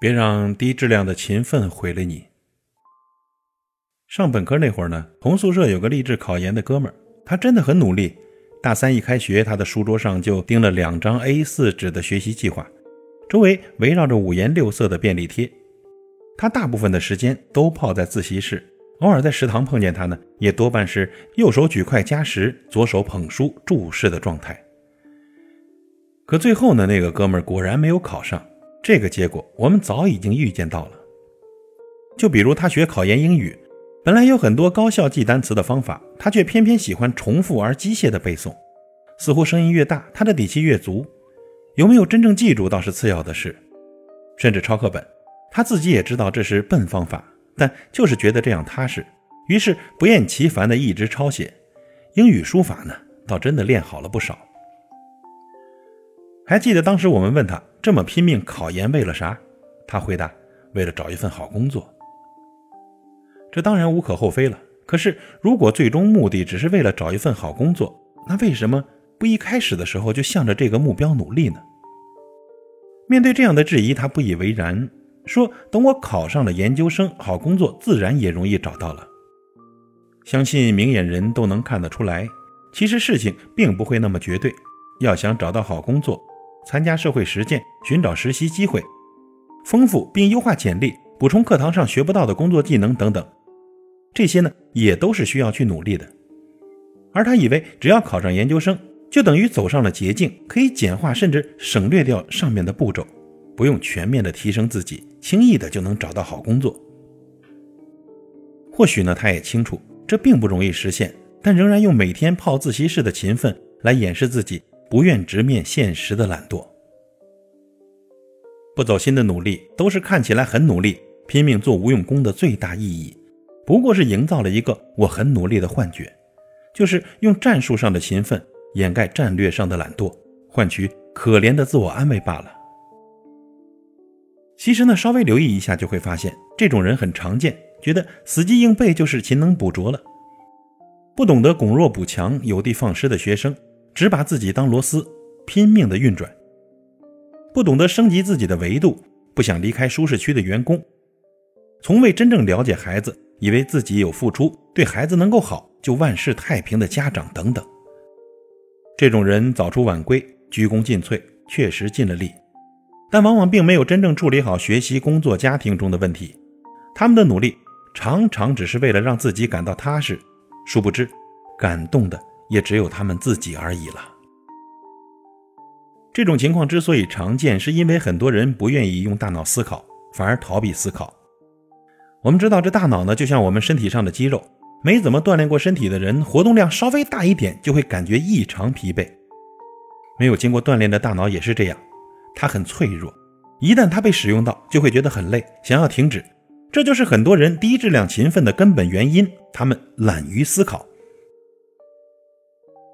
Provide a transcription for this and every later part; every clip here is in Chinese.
别让低质量的勤奋毁了你。上本科那会儿呢，同宿舍有个立志考研的哥们儿，他真的很努力。大三一开学，他的书桌上就钉了两张 A4 纸的学习计划，周围围绕着五颜六色的便利贴。他大部分的时间都泡在自习室，偶尔在食堂碰见他呢，也多半是右手举筷夹食，左手捧书注视的状态。可最后呢，那个哥们儿果然没有考上，这个结果我们早已经预见到了。就比如他学考研英语。本来有很多高效记单词的方法，他却偏偏喜欢重复而机械的背诵，似乎声音越大，他的底气越足。有没有真正记住倒是次要的事，甚至抄课本，他自己也知道这是笨方法，但就是觉得这样踏实，于是不厌其烦地一直抄写。英语书法呢，倒真的练好了不少。还记得当时我们问他这么拼命考研为了啥？他回答：为了找一份好工作。这当然无可厚非了。可是，如果最终目的只是为了找一份好工作，那为什么不一开始的时候就向着这个目标努力呢？面对这样的质疑，他不以为然，说：“等我考上了研究生，好工作自然也容易找到了。”相信明眼人都能看得出来，其实事情并不会那么绝对。要想找到好工作，参加社会实践，寻找实习机会，丰富并优化简历，补充课堂上学不到的工作技能等等。这些呢，也都是需要去努力的。而他以为只要考上研究生，就等于走上了捷径，可以简化甚至省略掉上面的步骤，不用全面的提升自己，轻易的就能找到好工作。或许呢，他也清楚这并不容易实现，但仍然用每天泡自习室的勤奋来掩饰自己不愿直面现实的懒惰。不走心的努力，都是看起来很努力，拼命做无用功的最大意义。不过是营造了一个我很努力的幻觉，就是用战术上的勤奋掩盖战略上的懒惰，换取可怜的自我安慰罢了。其实呢，稍微留意一下就会发现，这种人很常见，觉得死记硬背就是勤能补拙了，不懂得拱弱补强、有的放矢的学生，只把自己当螺丝，拼命的运转；不懂得升级自己的维度，不想离开舒适区的员工，从未真正了解孩子。以为自己有付出，对孩子能够好，就万事太平的家长等等，这种人早出晚归，鞠躬尽瘁，确实尽了力，但往往并没有真正处理好学习、工作、家庭中的问题。他们的努力常常只是为了让自己感到踏实，殊不知，感动的也只有他们自己而已了。这种情况之所以常见，是因为很多人不愿意用大脑思考，反而逃避思考。我们知道，这大脑呢，就像我们身体上的肌肉，没怎么锻炼过身体的人，活动量稍微大一点，就会感觉异常疲惫。没有经过锻炼的大脑也是这样，它很脆弱，一旦它被使用到，就会觉得很累，想要停止。这就是很多人低质量勤奋的根本原因，他们懒于思考。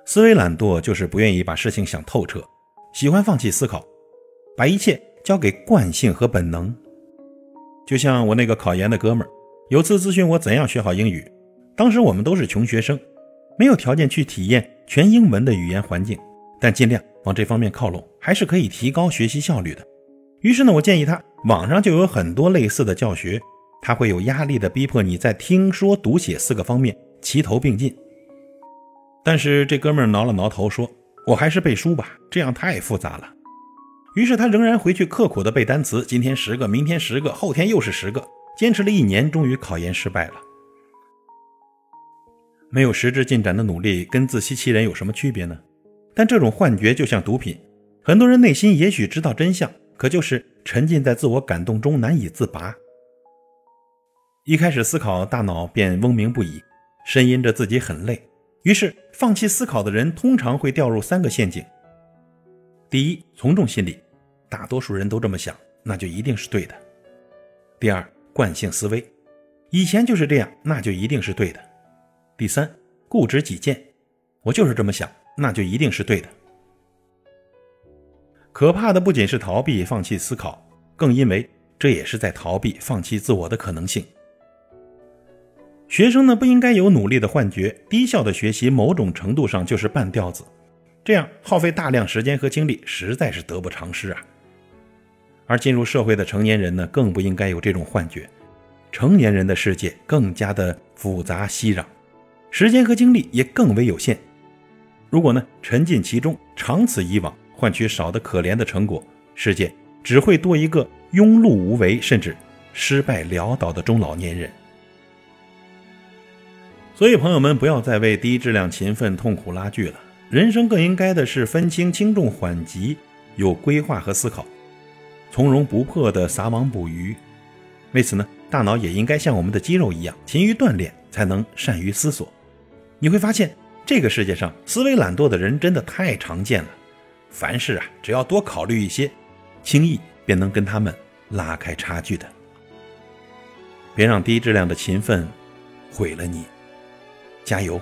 思维懒惰就是不愿意把事情想透彻，喜欢放弃思考，把一切交给惯性和本能。就像我那个考研的哥们儿，有次咨询我怎样学好英语。当时我们都是穷学生，没有条件去体验全英文的语言环境，但尽量往这方面靠拢，还是可以提高学习效率的。于是呢，我建议他，网上就有很多类似的教学，他会有压力的逼迫你在听说读写四个方面齐头并进。但是这哥们儿挠了挠头说：“我还是背书吧，这样太复杂了。”于是他仍然回去刻苦的背单词，今天十个，明天十个，后天又是十个，坚持了一年，终于考研失败了。没有实质进展的努力，跟自欺欺人有什么区别呢？但这种幻觉就像毒品，很多人内心也许知道真相，可就是沉浸在自我感动中难以自拔。一开始思考，大脑便嗡鸣不已，呻吟着自己很累。于是放弃思考的人，通常会掉入三个陷阱：第一，从众心理。大多数人都这么想，那就一定是对的。第二，惯性思维，以前就是这样，那就一定是对的。第三，固执己见，我就是这么想，那就一定是对的。可怕的不仅是逃避、放弃思考，更因为这也是在逃避、放弃自我的可能性。学生呢，不应该有努力的幻觉，低效的学习某种程度上就是半吊子，这样耗费大量时间和精力，实在是得不偿失啊。而进入社会的成年人呢，更不应该有这种幻觉。成年人的世界更加的复杂熙攘，时间和精力也更为有限。如果呢沉浸其中，长此以往，换取少得可怜的成果，世界只会多一个庸碌无为，甚至失败潦倒的中老年人。所以，朋友们不要再为低质量勤奋痛苦拉锯了。人生更应该的是分清轻重缓急，有规划和思考，从容不迫的撒网捕鱼。为此呢，大脑也应该像我们的肌肉一样勤于锻炼，才能善于思索。你会发现，这个世界上思维懒惰的人真的太常见了。凡事啊，只要多考虑一些，轻易便能跟他们拉开差距的。别让低质量的勤奋毁了你，加油！